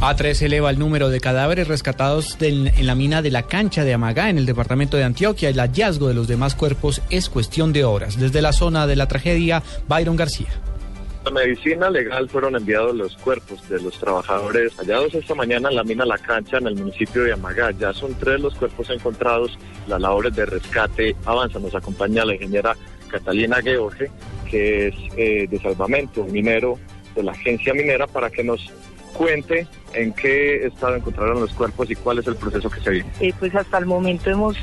A3 eleva el número de cadáveres rescatados del, en la mina de la cancha de Amagá en el departamento de Antioquia. El hallazgo de los demás cuerpos es cuestión de horas. Desde la zona de la tragedia, Byron García. La medicina legal fueron enviados los cuerpos de los trabajadores hallados esta mañana en la mina La Cancha en el municipio de Amagá. Ya son tres los cuerpos encontrados. Las labores de rescate avanzan. Nos acompaña la ingeniera Catalina George, que es eh, de salvamento minero de la agencia minera, para que nos cuente en qué estado encontraron los cuerpos y cuál es el proceso que se vive. Eh, pues hasta el momento hemos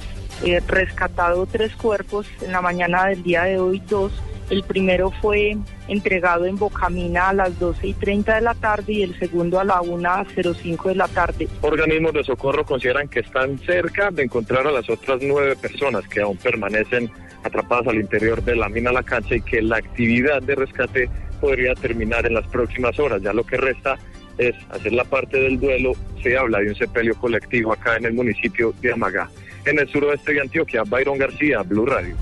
eh, rescatado tres cuerpos. En la mañana del día de hoy, dos. El primero fue entregado en Bocamina a las 12 y 30 de la tarde y el segundo a la 1.05 de la tarde. Organismos de socorro consideran que están cerca de encontrar a las otras nueve personas que aún permanecen atrapadas al interior de la mina La Cancha y que la actividad de rescate podría terminar en las próximas horas. Ya lo que resta es hacer la parte del duelo. Se habla de un sepelio colectivo acá en el municipio de Amagá. En el suroeste de Antioquia, Byron García, Blue Radio.